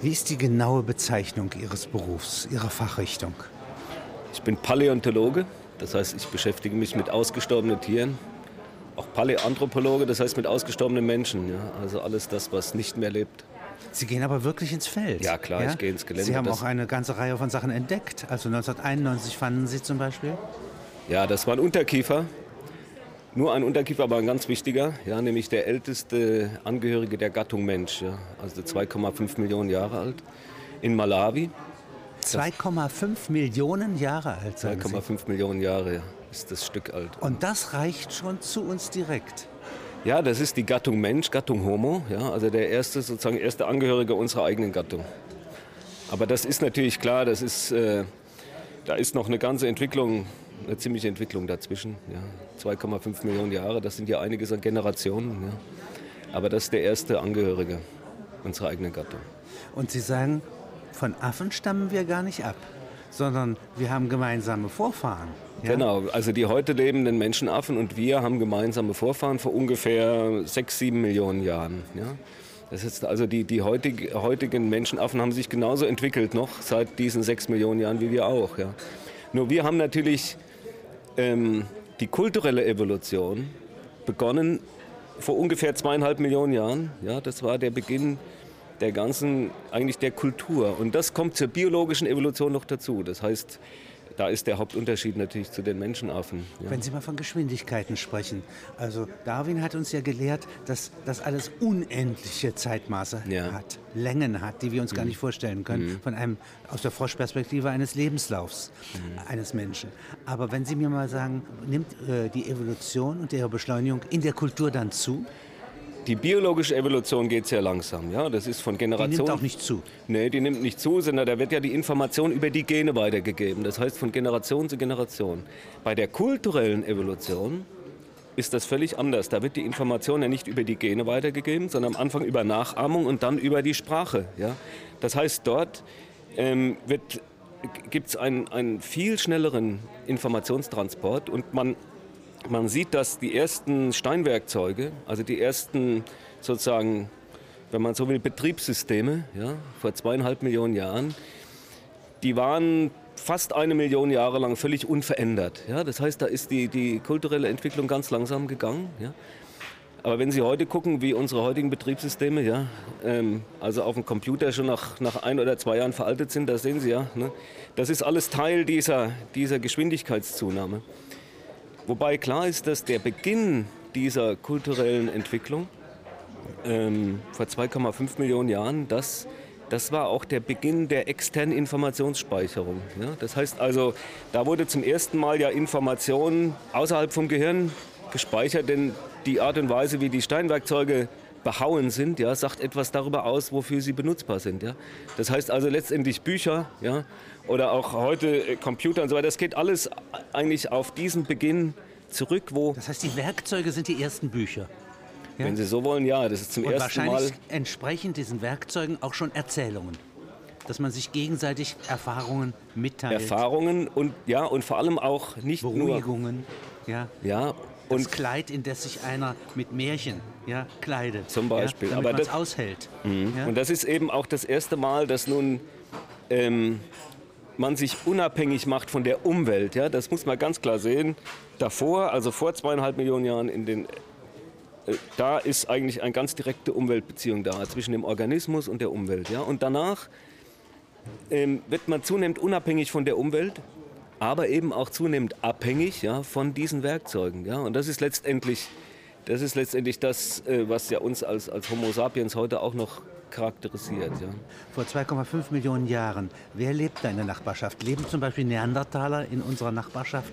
Wie ist die genaue Bezeichnung Ihres Berufs, Ihrer Fachrichtung? Ich bin Paläontologe, das heißt, ich beschäftige mich mit ausgestorbenen Tieren. Auch Paläanthropologe, das heißt mit ausgestorbenen Menschen. Ja? Also alles das, was nicht mehr lebt. Sie gehen aber wirklich ins Feld. Ja, klar, ja? ich gehe ins Gelände. Sie haben auch eine ganze Reihe von Sachen entdeckt. Also 1991 fanden Sie zum Beispiel? Ja, das war ein Unterkiefer. Nur ein Unterkiefer, aber ein ganz wichtiger, ja, nämlich der älteste Angehörige der Gattung Mensch, ja, also 2,5 Millionen Jahre alt, in Malawi. 2,5 Millionen Jahre alt, 2,5 Millionen Jahre ja, ist das Stück alt. Und das reicht schon zu uns direkt. Ja, das ist die Gattung Mensch, Gattung Homo, ja, also der erste, sozusagen erste Angehörige unserer eigenen Gattung. Aber das ist natürlich klar, das ist, äh, da ist noch eine ganze Entwicklung, eine ziemliche Entwicklung dazwischen. Ja. 2,5 Millionen Jahre, das sind ja einiges an Generationen. Ja. Aber das ist der erste Angehörige unserer eigenen Gattung. Und Sie sagen, von Affen stammen wir gar nicht ab, sondern wir haben gemeinsame Vorfahren. Ja? Genau, also die heute lebenden Menschenaffen und wir haben gemeinsame Vorfahren vor ungefähr sechs, sieben Millionen Jahren. Ja? Das ist also die, die heutig, heutigen Menschenaffen haben sich genauso entwickelt noch seit diesen sechs Millionen Jahren wie wir auch. Ja? Nur wir haben natürlich ähm, die kulturelle Evolution begonnen vor ungefähr zweieinhalb Millionen Jahren. Ja, das war der Beginn der ganzen, eigentlich der Kultur. Und das kommt zur biologischen Evolution noch dazu. Das heißt, da ist der Hauptunterschied natürlich zu den Menschenaffen. Ja. Wenn Sie mal von Geschwindigkeiten sprechen. Also Darwin hat uns ja gelehrt, dass das alles unendliche Zeitmaße ja. hat, Längen hat, die wir uns mhm. gar nicht vorstellen können, mhm. von einem, aus der Froschperspektive eines Lebenslaufs mhm. eines Menschen. Aber wenn Sie mir mal sagen, nimmt äh, die Evolution und ihre Beschleunigung in der Kultur dann zu? Die biologische Evolution geht sehr langsam. Ja? Das ist von Generation. Die nimmt auch nicht zu. Nee, die nimmt nicht zu, sondern da wird ja die Information über die Gene weitergegeben. Das heißt von Generation zu Generation. Bei der kulturellen Evolution ist das völlig anders. Da wird die Information ja nicht über die Gene weitergegeben, sondern am Anfang über Nachahmung und dann über die Sprache. Ja? Das heißt, dort ähm, gibt es einen, einen viel schnelleren Informationstransport und man man sieht, dass die ersten Steinwerkzeuge, also die ersten sozusagen, wenn man so will, Betriebssysteme, ja, vor zweieinhalb Millionen Jahren, die waren fast eine Million Jahre lang völlig unverändert. Ja, das heißt, da ist die, die kulturelle Entwicklung ganz langsam gegangen. Ja. Aber wenn Sie heute gucken, wie unsere heutigen Betriebssysteme, ja, ähm, also auf dem Computer schon nach, nach ein oder zwei Jahren veraltet sind, da sehen Sie ja, ne, das ist alles Teil dieser, dieser Geschwindigkeitszunahme. Wobei klar ist, dass der Beginn dieser kulturellen Entwicklung ähm, vor 2,5 Millionen Jahren, das, das war auch der Beginn der externen Informationsspeicherung. Ja? Das heißt also, da wurde zum ersten Mal ja Information außerhalb vom Gehirn gespeichert, denn die Art und Weise, wie die Steinwerkzeuge behauen sind, ja, sagt etwas darüber aus, wofür sie benutzbar sind. Ja. Das heißt also letztendlich Bücher ja, oder auch heute äh, Computer und so weiter, das geht alles eigentlich auf diesen Beginn zurück, wo... Das heißt, die Werkzeuge sind die ersten Bücher? Ja? Wenn Sie so wollen, ja, das ist zum und ersten Mal... wahrscheinlich entsprechen diesen Werkzeugen auch schon Erzählungen dass man sich gegenseitig Erfahrungen mitteilt. Erfahrungen und ja und vor allem auch nicht Beruhigungen, nur, ja. Ja, und das Kleid, in das sich einer mit Märchen ja, kleidet. Zum Beispiel. Ja, damit Aber das aushält. Mhm. Ja? Und das ist eben auch das erste Mal, dass nun ähm, man sich unabhängig macht von der Umwelt. Ja? Das muss man ganz klar sehen. Davor, also vor zweieinhalb Millionen Jahren, in den, äh, da ist eigentlich eine ganz direkte Umweltbeziehung da zwischen dem Organismus und der Umwelt. Ja? Und danach ähm, wird man zunehmend unabhängig von der Umwelt aber eben auch zunehmend abhängig ja, von diesen Werkzeugen. Ja? Und das ist letztendlich das, ist letztendlich das äh, was ja uns als, als Homo sapiens heute auch noch charakterisiert. Ja. Vor 2,5 Millionen Jahren, wer lebt da in der Nachbarschaft? Leben zum Beispiel Neandertaler in unserer Nachbarschaft,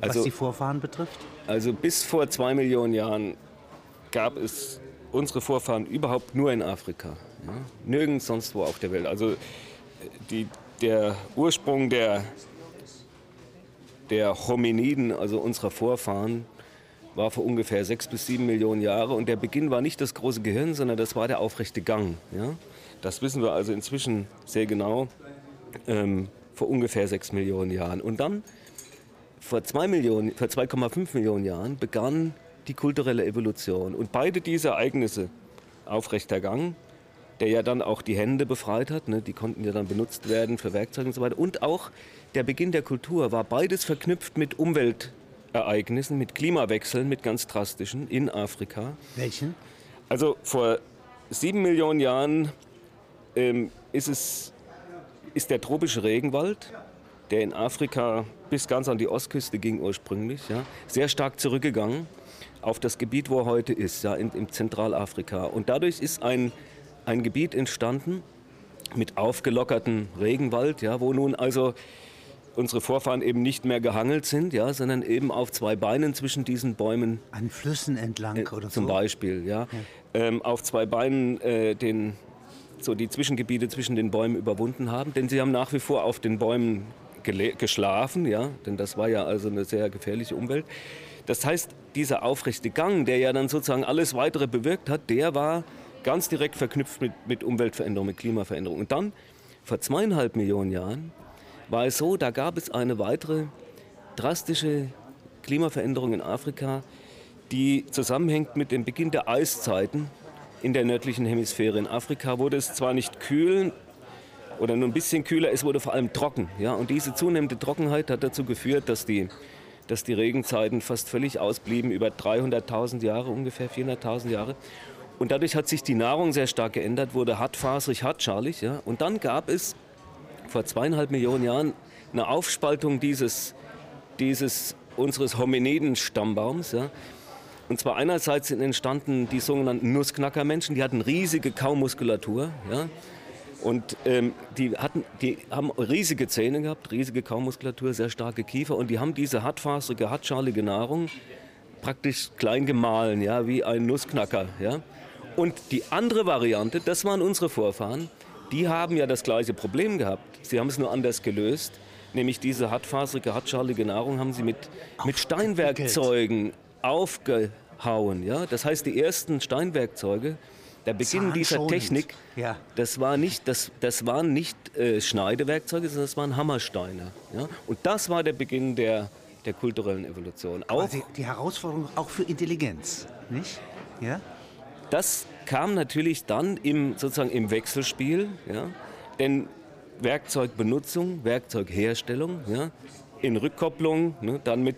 was also, die Vorfahren betrifft? Also bis vor zwei Millionen Jahren gab es unsere Vorfahren überhaupt nur in Afrika. Ja? Nirgends sonst wo auf der Welt. Also die, der Ursprung der der Hominiden, also unserer Vorfahren, war vor ungefähr sechs bis sieben Millionen Jahren. Und der Beginn war nicht das große Gehirn, sondern das war der aufrechte Gang. Ja? Das wissen wir also inzwischen sehr genau, ähm, vor ungefähr sechs Millionen Jahren. Und dann, vor 2,5 Millionen Jahren, begann die kulturelle Evolution. Und beide diese Ereignisse, aufrechter Gang der ja dann auch die Hände befreit hat. Ne? Die konnten ja dann benutzt werden für Werkzeuge und so weiter. Und auch der Beginn der Kultur war beides verknüpft mit Umweltereignissen, mit Klimawechseln, mit ganz drastischen in Afrika. Welchen? Also vor sieben Millionen Jahren ähm, ist, es, ist der tropische Regenwald, der in Afrika bis ganz an die Ostküste ging ursprünglich, ja, sehr stark zurückgegangen auf das Gebiet, wo er heute ist, ja, in, in Zentralafrika. Und dadurch ist ein, ein Gebiet entstanden mit aufgelockertem Regenwald, ja, wo nun also unsere Vorfahren eben nicht mehr gehangelt sind, ja, sondern eben auf zwei Beinen zwischen diesen Bäumen. An Flüssen entlang äh, oder so? Zum Beispiel, ja. ja. Ähm, auf zwei Beinen äh, den, so die Zwischengebiete zwischen den Bäumen überwunden haben. Denn sie haben nach wie vor auf den Bäumen geschlafen, ja, denn das war ja also eine sehr gefährliche Umwelt. Das heißt, dieser aufrechte Gang, der ja dann sozusagen alles weitere bewirkt hat, der war ganz direkt verknüpft mit, mit Umweltveränderung, mit Klimaveränderung. Und dann, vor zweieinhalb Millionen Jahren, war es so, da gab es eine weitere drastische Klimaveränderung in Afrika, die zusammenhängt mit dem Beginn der Eiszeiten in der nördlichen Hemisphäre. In Afrika wurde es zwar nicht kühl oder nur ein bisschen kühler, es wurde vor allem trocken. Ja? Und diese zunehmende Trockenheit hat dazu geführt, dass die, dass die Regenzeiten fast völlig ausblieben, über 300.000 Jahre, ungefähr 400.000 Jahre. Und dadurch hat sich die Nahrung sehr stark geändert, wurde hartfaserig, hartschalig. Ja? Und dann gab es vor zweieinhalb Millionen Jahren eine Aufspaltung dieses, dieses unseres Hominiden-Stammbaums. Ja? Und zwar einerseits sind entstanden die sogenannten Nussknackermenschen, die hatten riesige Kaumuskulatur. Ja? Und ähm, die, hatten, die haben riesige Zähne gehabt, riesige Kaumuskulatur, sehr starke Kiefer und die haben diese hartfaserige, hartschalige Nahrung praktisch klein gemahlen, ja, wie ein Nussknacker. Ja? Und die andere Variante, das waren unsere Vorfahren, die haben ja das gleiche Problem gehabt. Sie haben es nur anders gelöst. Nämlich diese hartfaserige, hartschalige Nahrung haben sie mit, mit Steinwerkzeugen aufgehauen. Ja? Das heißt, die ersten Steinwerkzeuge, der Beginn dieser Technik, ja. das, war nicht, das, das waren nicht äh, Schneidewerkzeuge, sondern das waren Hammersteine. Ja? Und das war der Beginn der, der kulturellen Evolution. Auch, die, die Herausforderung auch für Intelligenz, nicht? Ja? Das kam natürlich dann im, sozusagen im Wechselspiel, ja? denn Werkzeugbenutzung, Werkzeugherstellung, ja? in Rückkopplung, ne? dann mit,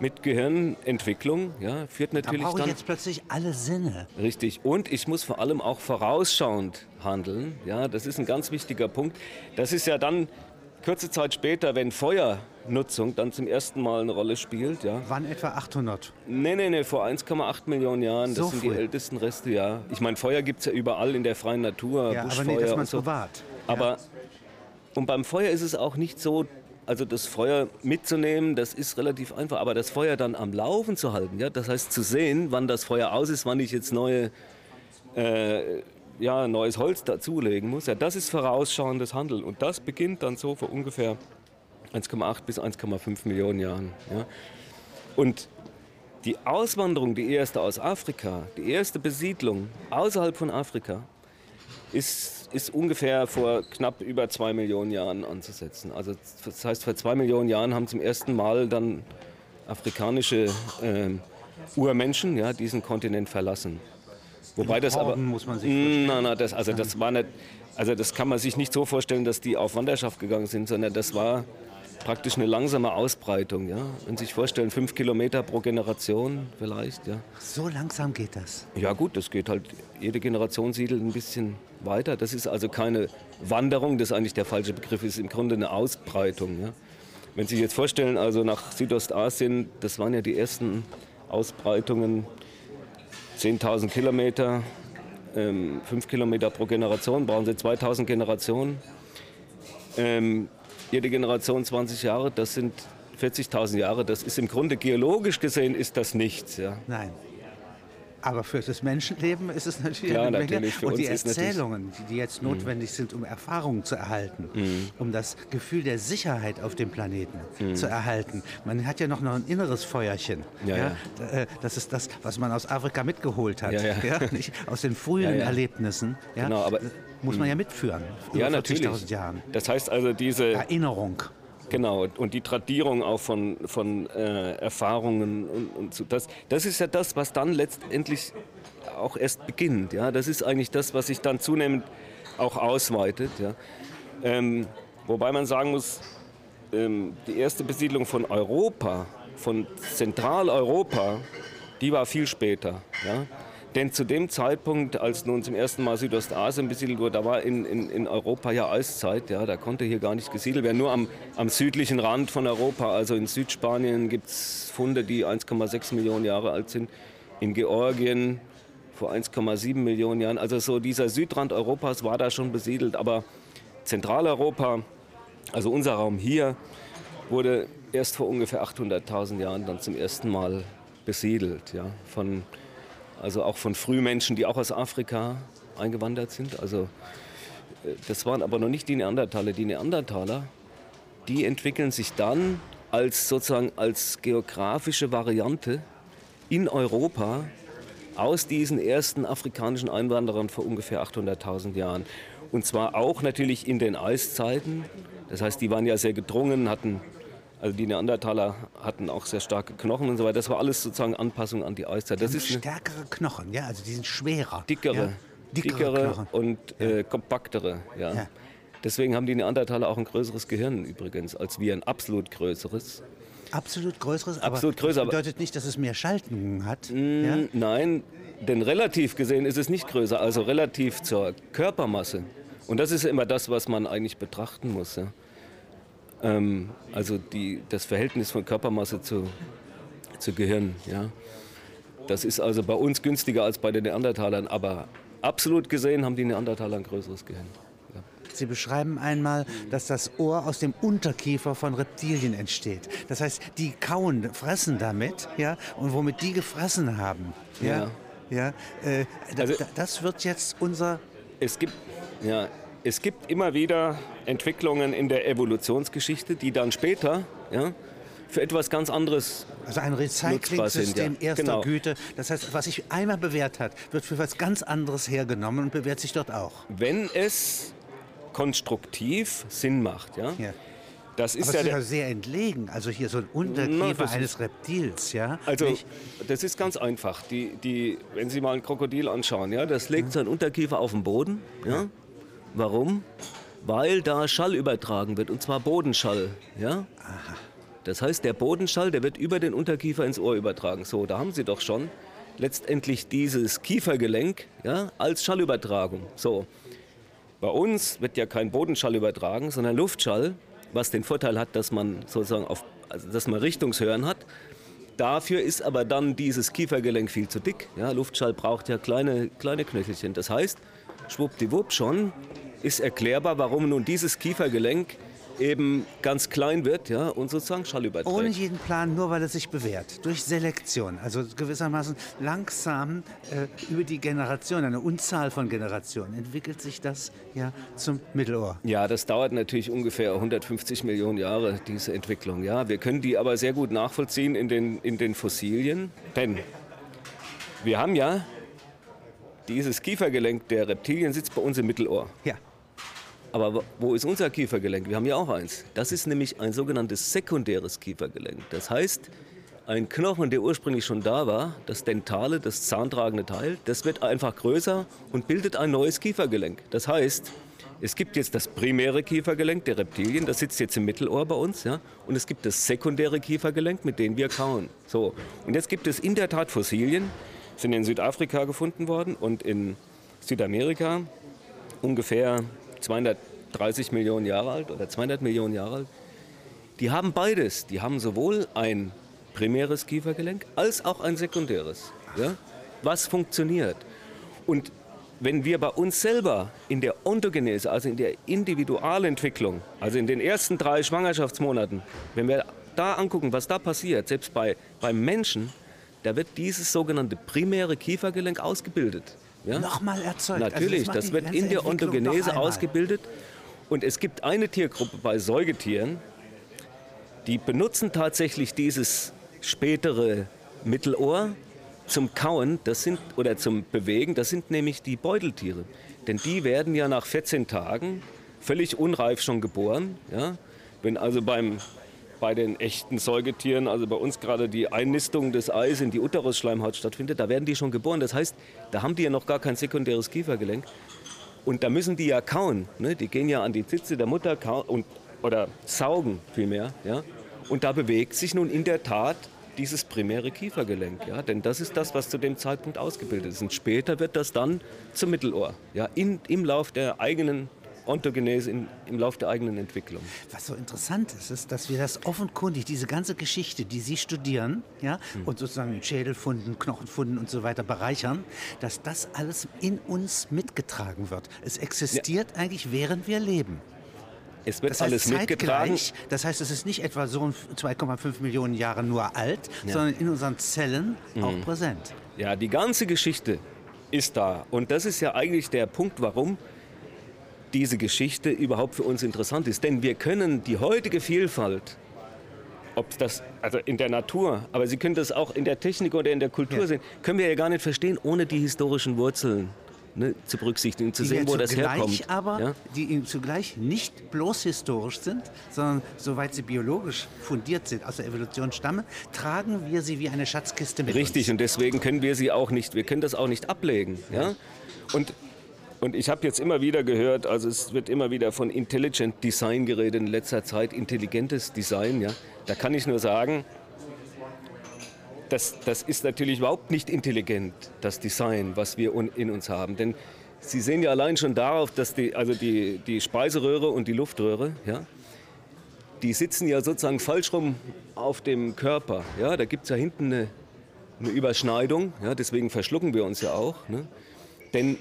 mit Gehirnentwicklung, ja? führt natürlich da brauche ich jetzt plötzlich alle Sinne. Richtig. Und ich muss vor allem auch vorausschauend handeln. Ja? Das ist ein ganz wichtiger Punkt. Das ist ja dann kurze Zeit später, wenn Feuernutzung dann zum ersten Mal eine Rolle spielt. Ja. Wann etwa 800? Nee, nee, nee, vor 1,8 Millionen Jahren. Das so sind früh. die ältesten Reste, ja. Ich meine, Feuer gibt es ja überall in der freien Natur, ja, Buschfeuer aber nee, das und so. privat. Aber ja. und beim Feuer ist es auch nicht so, also das Feuer mitzunehmen, das ist relativ einfach, aber das Feuer dann am Laufen zu halten, ja, das heißt zu sehen, wann das Feuer aus ist, wann ich jetzt neue äh, ja, neues Holz dazulegen muss. Ja, das ist vorausschauendes Handeln. Und das beginnt dann so vor ungefähr 1,8 bis 1,5 Millionen Jahren. Ja. Und die Auswanderung, die erste aus Afrika, die erste Besiedlung außerhalb von Afrika, ist, ist ungefähr vor knapp über zwei Millionen Jahren anzusetzen. Also das heißt, vor zwei Millionen Jahren haben zum ersten Mal dann afrikanische äh, Urmenschen ja, diesen Kontinent verlassen. Wobei das aber muss man sich. Nein, nein, das, also das war nicht, also das kann man sich nicht so vorstellen, dass die auf Wanderschaft gegangen sind, sondern das war praktisch eine langsame Ausbreitung. Ja? Wenn Sie sich vorstellen, fünf Kilometer pro Generation vielleicht. Ja. So langsam geht das? Ja gut, das geht halt, jede Generation siedelt ein bisschen weiter. Das ist also keine Wanderung, das ist eigentlich der falsche Begriff, ist im Grunde eine Ausbreitung. Ja? Wenn Sie sich jetzt vorstellen, also nach Südostasien, das waren ja die ersten Ausbreitungen 10.000 Kilometer, ähm, 5 Kilometer pro Generation, brauchen Sie 2000 Generationen. Ähm, jede Generation 20 Jahre, das sind 40.000 Jahre. Das ist im Grunde geologisch gesehen ist das nichts. Ja. Nein. Aber für das Menschenleben ist es natürlich Klar, eine Menge. Natürlich. und die Erzählungen, die jetzt mhm. notwendig sind, um Erfahrungen zu erhalten, mhm. um das Gefühl der Sicherheit auf dem Planeten mhm. zu erhalten. Man hat ja noch ein inneres Feuerchen. Ja, ja. Äh, das ist das, was man aus Afrika mitgeholt hat. Ja, aus den frühen Erlebnissen. Genau, aber muss man ja mitführen. Ja, natürlich. Jahren. Das heißt also diese Erinnerung. Genau, und die Tradierung auch von, von äh, Erfahrungen und, und so. Das, das ist ja das, was dann letztendlich auch erst beginnt. Ja? Das ist eigentlich das, was sich dann zunehmend auch ausweitet. Ja? Ähm, wobei man sagen muss, ähm, die erste Besiedlung von Europa, von Zentraleuropa, die war viel später. Ja? Denn zu dem Zeitpunkt, als nun zum ersten Mal Südostasien besiedelt wurde, da war in, in, in Europa ja Eiszeit. Ja, da konnte hier gar nicht gesiedelt werden. Nur am, am südlichen Rand von Europa, also in Südspanien, gibt es Funde, die 1,6 Millionen Jahre alt sind. In Georgien vor 1,7 Millionen Jahren. Also so dieser Südrand Europas war da schon besiedelt. Aber Zentraleuropa, also unser Raum hier, wurde erst vor ungefähr 800.000 Jahren dann zum ersten Mal besiedelt. Ja, von also auch von Frühmenschen, die auch aus Afrika eingewandert sind. Also äh, das waren aber noch nicht die Neandertaler. Die Neandertaler, die entwickeln sich dann als sozusagen als geografische Variante in Europa aus diesen ersten afrikanischen Einwanderern vor ungefähr 800.000 Jahren. Und zwar auch natürlich in den Eiszeiten. Das heißt, die waren ja sehr gedrungen, hatten also die Neandertaler hatten auch sehr starke Knochen und so weiter. Das war alles sozusagen Anpassung an die Eiszeit. Das ist stärkere Knochen, ja, also die sind schwerer. Dickere, ja? dickere, dickere und äh, kompaktere, ja. ja. Deswegen haben die Neandertaler auch ein größeres Gehirn übrigens als wir, ein absolut größeres. Absolut größeres, absolut größer, das bedeutet nicht, dass es mehr Schaltungen hat. Mm, ja? Nein, denn relativ gesehen ist es nicht größer, also relativ zur Körpermasse. Und das ist immer das, was man eigentlich betrachten muss. Ja? Ähm, also die, das Verhältnis von Körpermasse zu, zu Gehirn. Ja. Das ist also bei uns günstiger als bei den Neandertalern, aber absolut gesehen haben die Neandertaler ein größeres Gehirn. Ja. Sie beschreiben einmal, dass das Ohr aus dem Unterkiefer von Reptilien entsteht. Das heißt, die kauen, fressen damit, ja, und womit die gefressen haben, ja, ja, ja äh, also, das wird jetzt unser. Es gibt, ja, es gibt immer wieder Entwicklungen in der Evolutionsgeschichte, die dann später ja, für etwas ganz anderes Also ein Recycling-System ja. erster genau. Güte. Das heißt, was sich einmal bewährt hat, wird für etwas ganz anderes hergenommen und bewährt sich dort auch. Wenn es konstruktiv Sinn macht, ja. ja. Das ist Aber ja, ist ja sehr entlegen. Also hier so ein Unterkiefer eines Reptils, ja. Also Nicht? das ist ganz einfach. Die, die, wenn Sie mal ein Krokodil anschauen, ja, das legt seinen Unterkiefer auf den Boden, ja. Warum? Weil da Schall übertragen wird, und zwar Bodenschall. Ja? Aha. Das heißt, der Bodenschall, der wird über den Unterkiefer ins Ohr übertragen. So, da haben Sie doch schon letztendlich dieses Kiefergelenk ja, als Schallübertragung. So, bei uns wird ja kein Bodenschall übertragen, sondern Luftschall, was den Vorteil hat, dass man sozusagen auf, also dass man Richtungshören hat. Dafür ist aber dann dieses Kiefergelenk viel zu dick. Ja, Luftschall braucht ja kleine, kleine Knöchelchen. Das heißt, schwuppdiwupp schon ist erklärbar, warum nun dieses Kiefergelenk eben ganz klein wird ja, und sozusagen Schall überträgt. Ohne jeden Plan, nur weil es sich bewährt. Durch Selektion. Also gewissermaßen langsam äh, über die Generation, eine Unzahl von Generationen, entwickelt sich das ja zum Mittelohr. Ja, das dauert natürlich ungefähr 150 Millionen Jahre, diese Entwicklung. Ja. Wir können die aber sehr gut nachvollziehen in den, in den Fossilien. Denn wir haben ja dieses Kiefergelenk der Reptilien sitzt bei uns im Mittelohr. Ja. Aber wo ist unser Kiefergelenk? Wir haben ja auch eins. Das ist nämlich ein sogenanntes sekundäres Kiefergelenk. Das heißt, ein Knochen, der ursprünglich schon da war, das dentale, das zahntragende Teil, das wird einfach größer und bildet ein neues Kiefergelenk. Das heißt, es gibt jetzt das primäre Kiefergelenk der Reptilien, das sitzt jetzt im Mittelohr bei uns, ja, und es gibt das sekundäre Kiefergelenk, mit dem wir kauen. So, und jetzt gibt es in der Tat Fossilien, sind in Südafrika gefunden worden und in Südamerika ungefähr 230 Millionen Jahre alt oder 200 Millionen Jahre alt. Die haben beides. Die haben sowohl ein primäres Kiefergelenk als auch ein sekundäres. Ja? Was funktioniert? Und wenn wir bei uns selber in der Ontogenese, also in der Individualentwicklung, also in den ersten drei Schwangerschaftsmonaten, wenn wir da angucken, was da passiert, selbst bei, beim Menschen, da wird dieses sogenannte primäre Kiefergelenk ausgebildet. Ja? Nochmal erzeugt. Natürlich, also das, das wird in der Ontogenese ausgebildet. Und es gibt eine Tiergruppe bei Säugetieren, die benutzen tatsächlich dieses spätere Mittelohr zum Kauen das sind, oder zum Bewegen. Das sind nämlich die Beuteltiere. Denn die werden ja nach 14 Tagen völlig unreif schon geboren. Ja? Wenn also beim bei den echten Säugetieren, also bei uns gerade die Einnistung des Eis in die Uterusschleimhaut stattfindet, da werden die schon geboren. Das heißt, da haben die ja noch gar kein sekundäres Kiefergelenk. Und da müssen die ja kauen. Ne? Die gehen ja an die Zitze der Mutter und, oder saugen vielmehr. Ja? Und da bewegt sich nun in der Tat dieses primäre Kiefergelenk. Ja? Denn das ist das, was zu dem Zeitpunkt ausgebildet ist. Und später wird das dann zum Mittelohr. Ja? In, Im Lauf der eigenen Ontogenese in, im Lauf der eigenen Entwicklung. Was so interessant ist, ist, dass wir das offenkundig, diese ganze Geschichte, die Sie studieren, ja, hm. und sozusagen Schädelfunden, Knochenfunden und so weiter bereichern, dass das alles in uns mitgetragen wird. Es existiert ja. eigentlich, während wir leben. Es wird das heißt, alles mitgetragen. Das heißt, es ist nicht etwa so 2,5 Millionen Jahre nur alt, ja. sondern in unseren Zellen mhm. auch präsent. Ja, die ganze Geschichte ist da. Und das ist ja eigentlich der Punkt, warum diese Geschichte überhaupt für uns interessant ist. Denn wir können die heutige Vielfalt, ob das also in der Natur, aber Sie können das auch in der Technik oder in der Kultur ja. sehen, können wir ja gar nicht verstehen ohne die historischen Wurzeln. Ne, zu berücksichtigen, zu die sehen, wo das herkommt. aber, ja? die zugleich nicht bloß historisch sind, sondern soweit sie biologisch fundiert sind, aus der Evolution stammen, tragen wir sie wie eine Schatzkiste mit Richtig, uns. und deswegen können wir sie auch nicht, wir können das auch nicht ablegen. Ja? Und und ich habe jetzt immer wieder gehört, also es wird immer wieder von Intelligent Design geredet in letzter Zeit, intelligentes Design. Ja. Da kann ich nur sagen, das, das ist natürlich überhaupt nicht intelligent, das Design, was wir in uns haben. Denn Sie sehen ja allein schon darauf, dass die, also die, die Speiseröhre und die Luftröhre, ja, die sitzen ja sozusagen falsch rum auf dem Körper. Ja, da gibt es ja hinten eine, eine Überschneidung, ja, deswegen verschlucken wir uns ja auch. Ne? Denn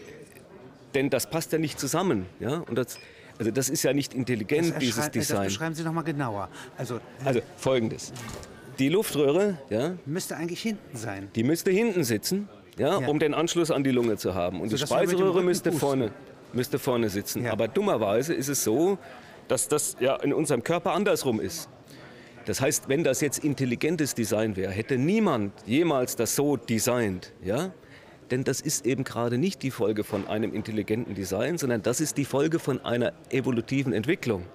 denn das passt ja nicht zusammen. Ja? Und das, also das ist ja nicht intelligent, dieses Design. Das beschreiben Sie noch mal genauer. Also, also folgendes. Die Luftröhre ja, müsste eigentlich hinten sein. Die müsste hinten sitzen, ja, ja. um den Anschluss an die Lunge zu haben. Und so, die Speiseröhre müsste vorne, müsste vorne sitzen. Ja. Aber dummerweise ist es so, dass das ja in unserem Körper andersrum ist. Das heißt, wenn das jetzt intelligentes Design wäre, hätte niemand jemals das so designt. Ja? Denn das ist eben gerade nicht die Folge von einem intelligenten Design, sondern das ist die Folge von einer evolutiven Entwicklung.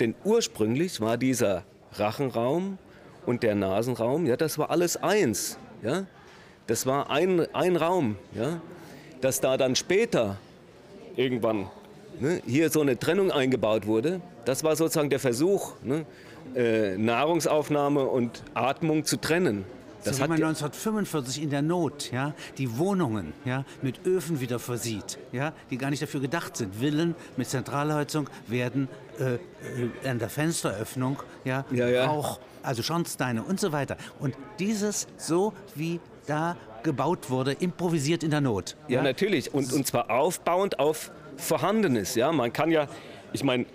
Denn ursprünglich war dieser Rachenraum und der Nasenraum, ja, das war alles eins. Ja? Das war ein, ein Raum. Ja? Dass da dann später irgendwann ne, hier so eine Trennung eingebaut wurde, das war sozusagen der Versuch, ne, äh, Nahrungsaufnahme und Atmung zu trennen. Das so hat man 1945 in der Not ja, die Wohnungen ja, mit Öfen wieder versieht, ja, die gar nicht dafür gedacht sind. Villen mit Zentralheizung werden äh, äh, an der Fensteröffnung ja, ja, ja. Rauch, also Schornsteine und so weiter. Und dieses so wie da gebaut wurde, improvisiert in der Not. Ja, ja natürlich. Und, und zwar aufbauend auf Vorhandenes. Ja? Man kann ja, ich meine,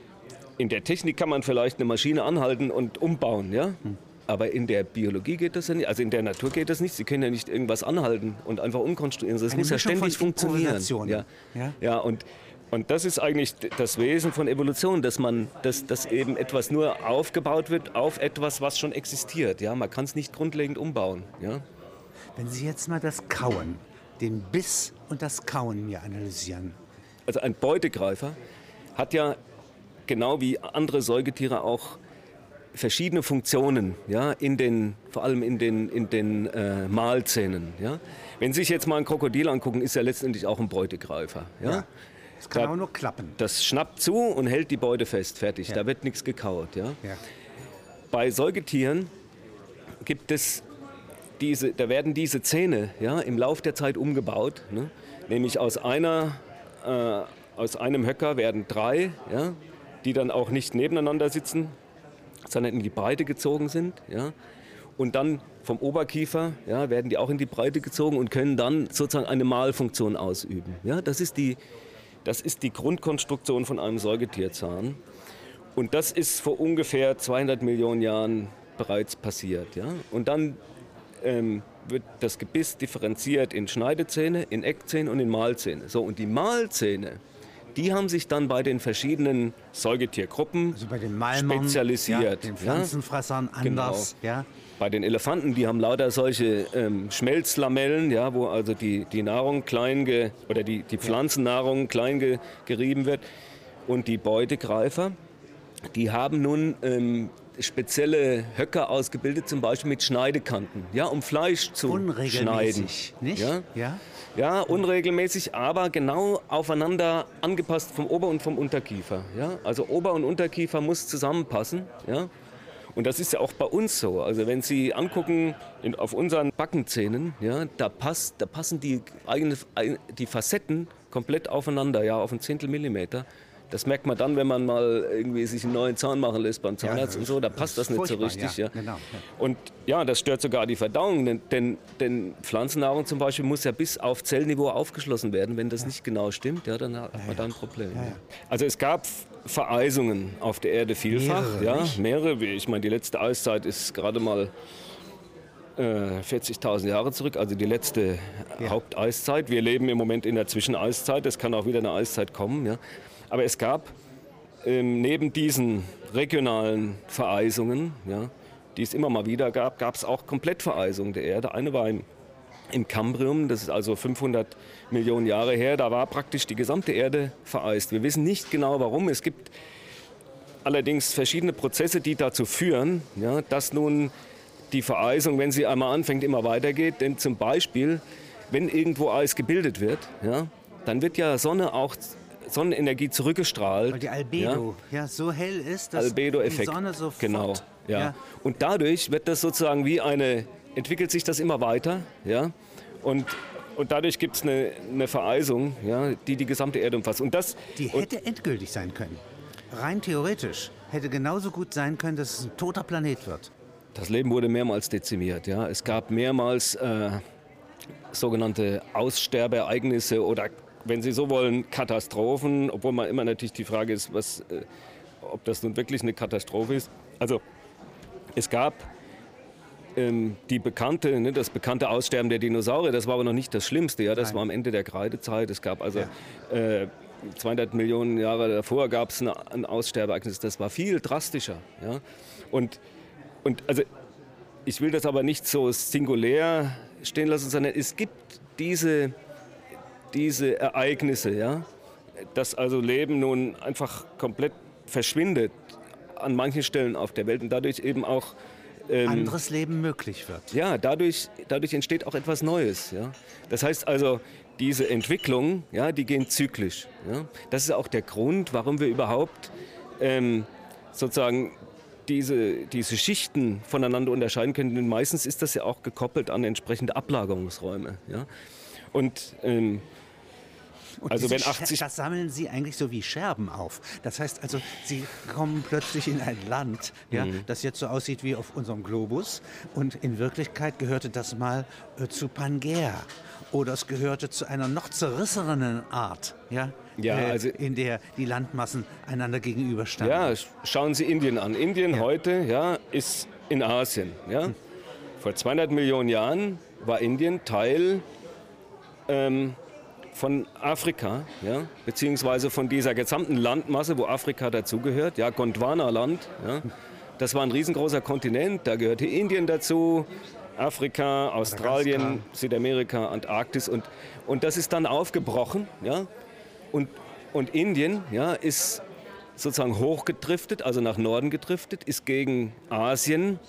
in der Technik kann man vielleicht eine Maschine anhalten und umbauen. Ja? Hm. Aber in der Biologie geht das ja nicht, also in der Natur geht das nicht. Sie können ja nicht irgendwas anhalten und einfach umkonstruieren. Das Eine muss ja ständig funktionieren. Ja. ja, ja und, und das ist eigentlich das Wesen von Evolution, dass man, dass, dass eben etwas nur aufgebaut wird auf etwas, was schon existiert. Ja, man kann es nicht grundlegend umbauen. Ja. Wenn Sie jetzt mal das Kauen, den Biss und das Kauen mir analysieren. Also ein Beutegreifer hat ja genau wie andere Säugetiere auch verschiedene Funktionen, ja, in den, vor allem in den, in den äh, Mahlzähnen. Ja. Wenn Sie sich jetzt mal ein Krokodil angucken, ist er letztendlich auch ein Beutegreifer. Ja. ja das kann da, auch nur klappen. Das schnappt zu und hält die Beute fest, fertig. Ja. Da wird nichts gekaut. Ja. ja. Bei Säugetieren gibt es diese, da werden diese Zähne ja, im Laufe der Zeit umgebaut. Ne? Nämlich aus, einer, äh, aus einem Höcker werden drei, ja, die dann auch nicht nebeneinander sitzen, sondern in die Breite gezogen sind. Ja? Und dann vom Oberkiefer ja, werden die auch in die Breite gezogen und können dann sozusagen eine Mahlfunktion ausüben. Ja? Das, ist die, das ist die Grundkonstruktion von einem Säugetierzahn. Und das ist vor ungefähr 200 Millionen Jahren bereits passiert. Ja? Und dann ähm, wird das Gebiss differenziert in Schneidezähne, in Eckzähne und in Mahlzähne. So, und die Mahlzähne, die haben sich dann bei den verschiedenen Säugetiergruppen also bei den Malmern, spezialisiert. Ja, den Pflanzenfressern ja, anders. Genau. Ja. Bei den Elefanten, die haben lauter solche ähm, Schmelzlamellen, ja, wo also die, die Nahrung klein ge, oder die, die Pflanzennahrung klein gerieben wird. Und die Beutegreifer, die haben nun ähm, spezielle Höcker ausgebildet, zum Beispiel mit Schneidekanten, ja, um Fleisch zu schneiden. Nicht? Ja? ja? Ja, unregelmäßig, aber genau aufeinander angepasst vom Ober- und vom Unterkiefer. Ja? Also Ober- und Unterkiefer muss zusammenpassen. Ja? Und das ist ja auch bei uns so. Also wenn Sie angucken in, auf unseren Backenzähnen, ja, da, passt, da passen die, eigene, die Facetten komplett aufeinander, ja, auf ein Zehntel Millimeter. Das merkt man dann, wenn man mal irgendwie sich einen neuen Zahn machen lässt beim Zahnarzt ja, und so, da passt das, das nicht so richtig. Ja, ja. Genau. Und ja, das stört sogar die Verdauung, denn, denn, denn, Pflanzennahrung zum Beispiel muss ja bis auf Zellniveau aufgeschlossen werden. Wenn das nicht genau stimmt, ja, dann hat man da ein Problem. Also es gab Vereisungen auf der Erde vielfach, mehrere, ja, nicht? mehrere. Ich meine, die letzte Eiszeit ist gerade mal 40.000 äh, Jahre zurück, also die letzte ja. Haupteiszeit. Wir leben im Moment in der Zwischeneiszeit, es kann auch wieder eine Eiszeit kommen. Ja. Aber es gab ähm, neben diesen regionalen Vereisungen, ja, die es immer mal wieder gab, gab es auch Komplettvereisungen der Erde. Eine war im, im Kambrium, das ist also 500 Millionen Jahre her, da war praktisch die gesamte Erde vereist. Wir wissen nicht genau warum. Es gibt allerdings verschiedene Prozesse, die dazu führen, ja, dass nun die Vereisung, wenn sie einmal anfängt, immer weitergeht. Denn zum Beispiel, wenn irgendwo Eis gebildet wird, ja, dann wird ja Sonne auch Sonnenenergie zurückgestrahlt. Weil die Albedo ja, ja so hell ist, dass Albedo-Effekt. die Sonne sofort... Genau, ja. ja. Und dadurch wird das sozusagen wie eine... entwickelt sich das immer weiter, ja. Und, und dadurch gibt es eine, eine Vereisung, ja, die die gesamte Erde umfasst. Und das, die hätte und, endgültig sein können. Rein theoretisch hätte genauso gut sein können, dass es ein toter Planet wird. Das Leben wurde mehrmals dezimiert. Ja. Es gab mehrmals äh, sogenannte Aussterbeereignisse oder wenn Sie so wollen, Katastrophen, obwohl man immer natürlich die Frage ist, was, äh, ob das nun wirklich eine Katastrophe ist. Also es gab ähm, die bekannte, ne, das bekannte Aussterben der Dinosaurier, das war aber noch nicht das Schlimmste. Ja, das Nein. war am Ende der Kreidezeit. Es gab also ja. äh, 200 Millionen Jahre davor gab es ein Aussterbeereignis. Das war viel drastischer. Ja? Und, und also ich will das aber nicht so singulär stehen lassen, sondern es gibt diese diese Ereignisse, ja, dass also Leben nun einfach komplett verschwindet an manchen Stellen auf der Welt und dadurch eben auch ähm, anderes Leben möglich wird. Ja, dadurch, dadurch entsteht auch etwas Neues. Ja. Das heißt also, diese Entwicklungen, ja, die gehen zyklisch. Ja. Das ist auch der Grund, warum wir überhaupt ähm, sozusagen diese, diese Schichten voneinander unterscheiden können. Denn meistens ist das ja auch gekoppelt an entsprechende Ablagerungsräume. Ja. Und ähm, und also wenn 80 das sammeln Sie eigentlich so wie Scherben auf. Das heißt also, Sie kommen plötzlich in ein Land, ja, mhm. das jetzt so aussieht wie auf unserem Globus und in Wirklichkeit gehörte das mal äh, zu Pangea oder es gehörte zu einer noch zerrissenen Art, ja, ja äh, also in der die Landmassen einander gegenüberstanden. Ja, schauen Sie Indien an. Indien ja. heute ja, ist in Asien. Ja. Hm. Vor 200 Millionen Jahren war Indien Teil ähm, von Afrika, ja, beziehungsweise von dieser gesamten Landmasse, wo Afrika dazugehört, ja, Gondwana-Land. Ja, das war ein riesengroßer Kontinent, da gehörte Indien dazu, Afrika, Australien, Südamerika, Antarktis und, und das ist dann aufgebrochen. Ja, und, und Indien ja, ist sozusagen hochgedriftet, also nach Norden gedriftet, ist gegen Asien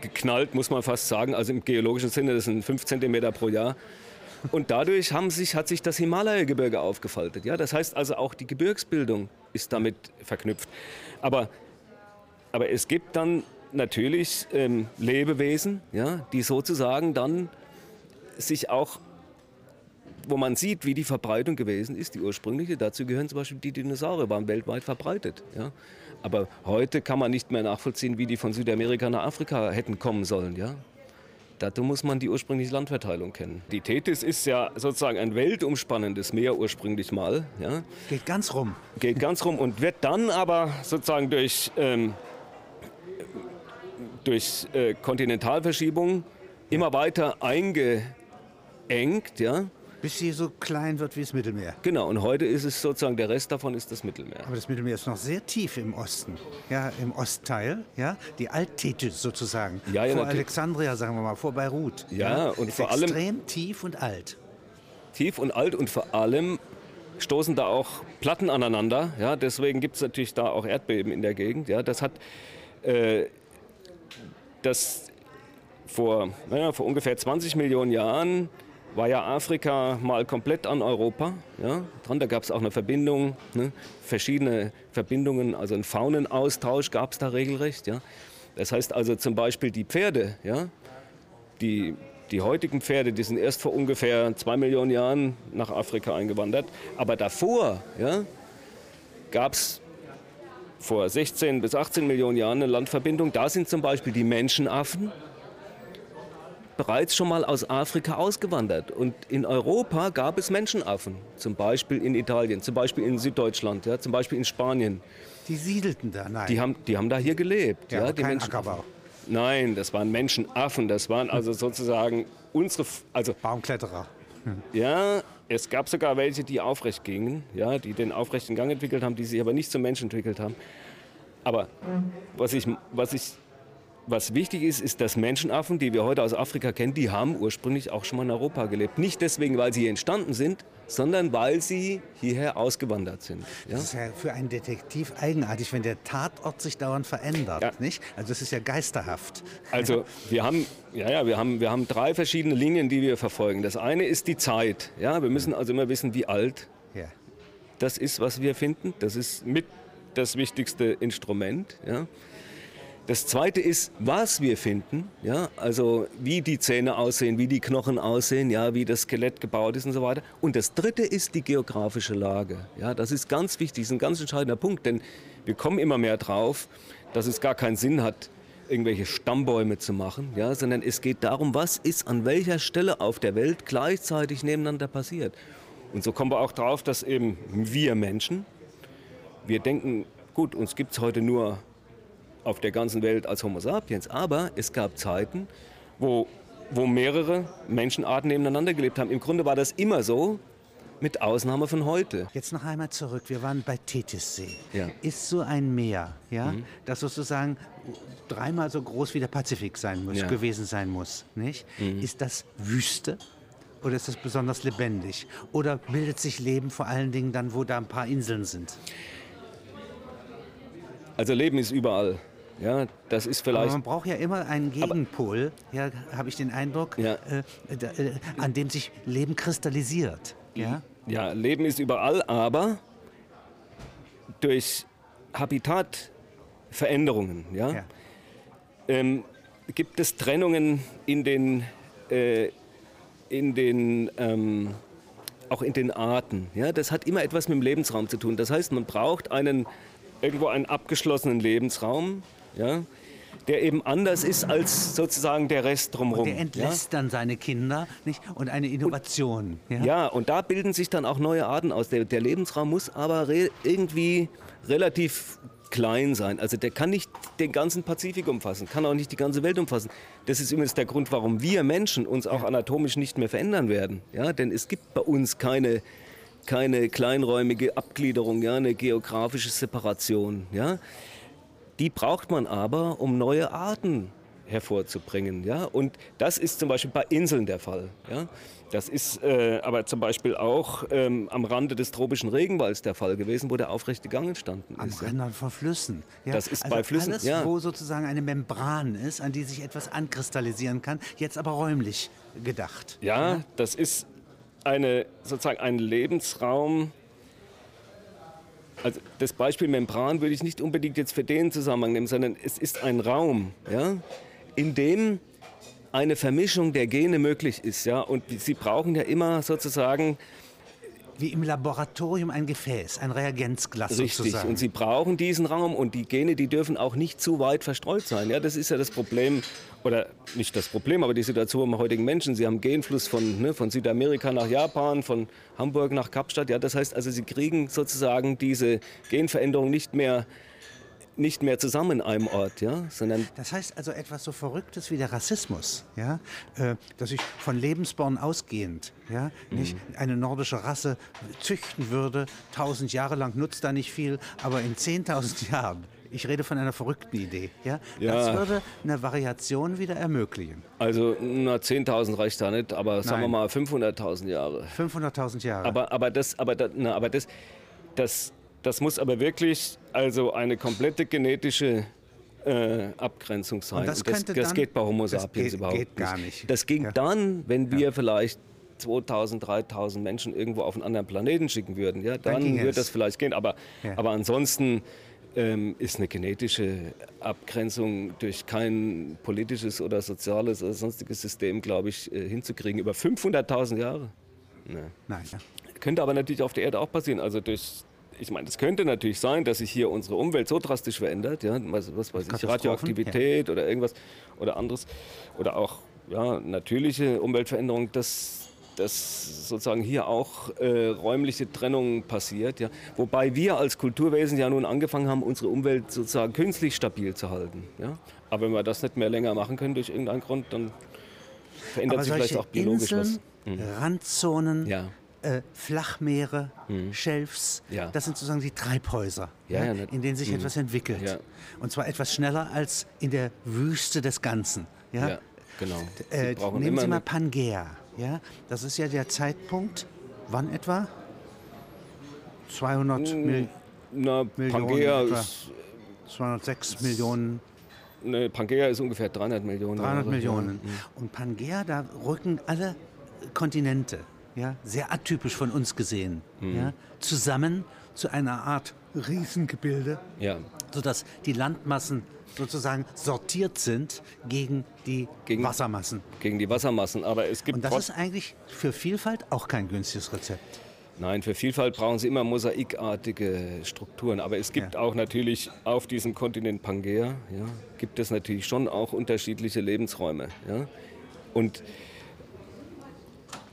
geknallt, muss man fast sagen, also im geologischen Sinne, das sind 5 cm pro Jahr und dadurch sich, hat sich das Himalaya-Gebirge aufgefaltet. Ja? Das heißt also auch die Gebirgsbildung ist damit verknüpft. Aber, aber es gibt dann natürlich ähm, Lebewesen, ja, die sozusagen dann sich auch, wo man sieht, wie die Verbreitung gewesen ist, die ursprüngliche, dazu gehören zum Beispiel die Dinosaurier, waren weltweit verbreitet. Ja. Aber heute kann man nicht mehr nachvollziehen, wie die von Südamerika nach Afrika hätten kommen sollen. Ja. Dazu muss man die ursprüngliche Landverteilung kennen. Die Tethys ist ja sozusagen ein weltumspannendes Meer ursprünglich mal. Ja. Geht ganz rum. Geht ganz rum und wird dann aber sozusagen durch, ähm, durch äh, Kontinentalverschiebung immer weiter eingeengt. Ja bis sie so klein wird wie das Mittelmeer. Genau, und heute ist es sozusagen, der Rest davon ist das Mittelmeer. Aber das Mittelmeer ist noch sehr tief im Osten, ja, im Ostteil, ja, die Alttethys sozusagen. Ja, ja, vor. Alexandria, sagen wir mal, vor Beirut. Ja, ja und ist vor allem... extrem tief und alt. Tief und alt und vor allem stoßen da auch Platten aneinander, ja, deswegen gibt es natürlich da auch Erdbeben in der Gegend, ja, das hat äh, dass vor, naja, vor ungefähr 20 Millionen Jahren war ja Afrika mal komplett an Europa. Ja? Dran, da gab es auch eine Verbindung, ne? verschiedene Verbindungen, also einen Faunenaustausch gab es da regelrecht. Ja? Das heißt also zum Beispiel die Pferde, ja? die, die heutigen Pferde, die sind erst vor ungefähr zwei Millionen Jahren nach Afrika eingewandert. Aber davor ja, gab es vor 16 bis 18 Millionen Jahren eine Landverbindung. Da sind zum Beispiel die Menschenaffen bereits schon mal aus Afrika ausgewandert. Und in Europa gab es Menschenaffen, zum Beispiel in Italien, zum Beispiel in Süddeutschland, ja, zum Beispiel in Spanien. Die siedelten da, nein. Die haben, die haben da hier gelebt. Ja, ja die kein Ackerbau. Nein, das waren Menschenaffen. Das waren also sozusagen unsere. Also, Baumkletterer. Hm. Ja, es gab sogar welche, die aufrecht gingen, ja, die den aufrechten Gang entwickelt haben, die sich aber nicht zum Menschen entwickelt haben. Aber was ich, was ich was wichtig ist, ist, dass Menschenaffen, die wir heute aus Afrika kennen, die haben ursprünglich auch schon mal in Europa gelebt. Nicht deswegen, weil sie hier entstanden sind, sondern weil sie hierher ausgewandert sind. Ja? Das ist ja für einen Detektiv eigenartig, wenn der Tatort sich dauernd verändert, ja. nicht? Also das ist ja geisterhaft. Also wir haben, ja, ja, wir haben, wir haben drei verschiedene Linien, die wir verfolgen. Das eine ist die Zeit. Ja, wir müssen also immer wissen, wie alt ja. das ist, was wir finden. Das ist mit das wichtigste Instrument. Ja. Das zweite ist, was wir finden, ja, also wie die Zähne aussehen, wie die Knochen aussehen, ja, wie das Skelett gebaut ist und so weiter. Und das dritte ist die geografische Lage. Ja, das ist ganz wichtig, das ist ein ganz entscheidender Punkt, denn wir kommen immer mehr drauf, dass es gar keinen Sinn hat, irgendwelche Stammbäume zu machen, ja, sondern es geht darum, was ist an welcher Stelle auf der Welt gleichzeitig nebeneinander passiert. Und so kommen wir auch drauf, dass eben wir Menschen, wir denken, gut, uns gibt es heute nur auf der ganzen Welt als Homo sapiens, aber es gab Zeiten, wo, wo mehrere Menschenarten nebeneinander gelebt haben. Im Grunde war das immer so, mit Ausnahme von heute. Jetzt noch einmal zurück. Wir waren bei Tethissee. Ja. Ist so ein Meer, ja, mhm. das sozusagen dreimal so groß wie der Pazifik sein muss, ja. gewesen sein muss, nicht? Mhm. Ist das Wüste? Oder ist das besonders lebendig? Oder bildet sich Leben vor allen Dingen dann, wo da ein paar Inseln sind? Also Leben ist überall. Ja, das ist vielleicht. Aber man braucht ja immer einen Gegenpol, ja, habe ich den Eindruck, ja. äh, äh, an dem sich Leben kristallisiert. Ja? ja, Leben ist überall, aber durch Habitatveränderungen ja, ja. Ähm, gibt es Trennungen in den, äh, in den ähm, auch in den Arten. Ja? Das hat immer etwas mit dem Lebensraum zu tun. Das heißt, man braucht einen, irgendwo einen abgeschlossenen Lebensraum, ja, der eben anders ist als sozusagen der Rest drumherum. Und der entlässt ja? dann seine Kinder nicht? und eine Innovation. Und, ja? ja? und da bilden sich dann auch neue Arten aus. Der, der Lebensraum muss aber re irgendwie relativ klein sein. Also der kann nicht den ganzen Pazifik umfassen, kann auch nicht die ganze Welt umfassen. Das ist übrigens der Grund, warum wir Menschen uns auch anatomisch nicht mehr verändern werden. Ja, denn es gibt bei uns keine, keine kleinräumige Abgliederung, ja, eine geografische Separation. Ja. Die braucht man aber, um neue Arten hervorzubringen. Ja? Und das ist zum Beispiel bei Inseln der Fall. Ja? Das ist äh, aber zum Beispiel auch ähm, am Rande des tropischen Regenwalds der Fall gewesen, wo der aufrechte Gang entstanden am ist. Am Rändern von Flüssen. Ja? Das ist also bei Flüssen. Alles, ja. wo sozusagen eine Membran ist, an die sich etwas ankristallisieren kann, jetzt aber räumlich gedacht. Ja, ja? das ist eine, sozusagen ein Lebensraum, also das Beispiel Membran würde ich nicht unbedingt jetzt für den Zusammenhang nehmen, sondern es ist ein Raum, ja, in dem eine Vermischung der Gene möglich ist. Ja, und Sie brauchen ja immer sozusagen wie im Laboratorium ein Gefäß, ein Reagenzglas Richtig. sozusagen. Und Sie brauchen diesen Raum und die Gene, die dürfen auch nicht zu weit verstreut sein. Ja, das ist ja das Problem, oder nicht das Problem, aber die Situation am heutigen Menschen. Sie haben Genfluss von, ne, von Südamerika nach Japan, von Hamburg nach Kapstadt. Ja, das heißt also, Sie kriegen sozusagen diese Genveränderung nicht mehr nicht mehr zusammen in einem Ort, ja, sondern das heißt also etwas so Verrücktes wie der Rassismus, ja, äh, dass ich von Lebensborn ausgehend, ja, mhm. nicht eine nordische Rasse züchten würde, tausend Jahre lang nutzt da nicht viel, aber in zehntausend Jahren ich rede von einer verrückten Idee. Ja? ja. Das würde eine Variation wieder ermöglichen. Also 10.000 reicht da nicht, aber Nein. sagen wir mal 500.000 Jahre. 500.000 Jahre. Aber, aber, das, aber, das, na, aber das, das, das muss aber wirklich also eine komplette genetische äh, Abgrenzung sein. Und das, das, das geht bei Homo sapiens geht, überhaupt geht gar nicht. Das ging ja. dann, wenn wir ja. vielleicht 2000, 3000 Menschen irgendwo auf einen anderen Planeten schicken würden. Ja, dann, dann würde das vielleicht gehen. Aber, ja. aber ansonsten ähm, ist eine genetische Abgrenzung durch kein politisches oder soziales oder sonstiges System, glaube ich, äh, hinzukriegen. Über 500.000 Jahre. Nee. Nein. Ja. Könnte aber natürlich auf der Erde auch passieren. Also durch ich meine, es könnte natürlich sein, dass sich hier unsere Umwelt so drastisch verändert, ja, was, was weiß ich, Radioaktivität ja. oder irgendwas oder anderes oder auch ja, natürliche Umweltveränderungen, dass, dass sozusagen hier auch äh, räumliche Trennung passiert, ja, wobei wir als Kulturwesen ja nun angefangen haben, unsere Umwelt sozusagen künstlich stabil zu halten, ja. Aber wenn wir das nicht mehr länger machen können durch irgendeinen Grund, dann verändert Aber sich vielleicht auch biologisch Inseln, was. Mhm. Randzonen, ja äh, Flachmeere, mhm. Shelfs, ja. das sind sozusagen die Treibhäuser, ja, ja, in denen sich mhm. etwas entwickelt. Und zwar etwas schneller als in der Wüste des Ganzen. Ja, genau. Äh, nehmen Sie mal Pangea. Ja? Das ist ja der Zeitpunkt, wann etwa? 200 hm, Mil Na, Millionen. Pangea etwa. ist 206 Millionen. Ne, Pangea ist ungefähr 300 Millionen. 300 Millionen. Ja. Und Pangea, da rücken alle Kontinente ja, sehr atypisch von uns gesehen, mhm. ja, zusammen zu einer Art Riesengebilde, ja. sodass die Landmassen sozusagen sortiert sind gegen die gegen, Wassermassen. Gegen die Wassermassen, aber es gibt... Und das ist eigentlich für Vielfalt auch kein günstiges Rezept. Nein, für Vielfalt brauchen Sie immer mosaikartige Strukturen. Aber es gibt ja. auch natürlich auf diesem Kontinent Pangea, ja, gibt es natürlich schon auch unterschiedliche Lebensräume. Ja. Und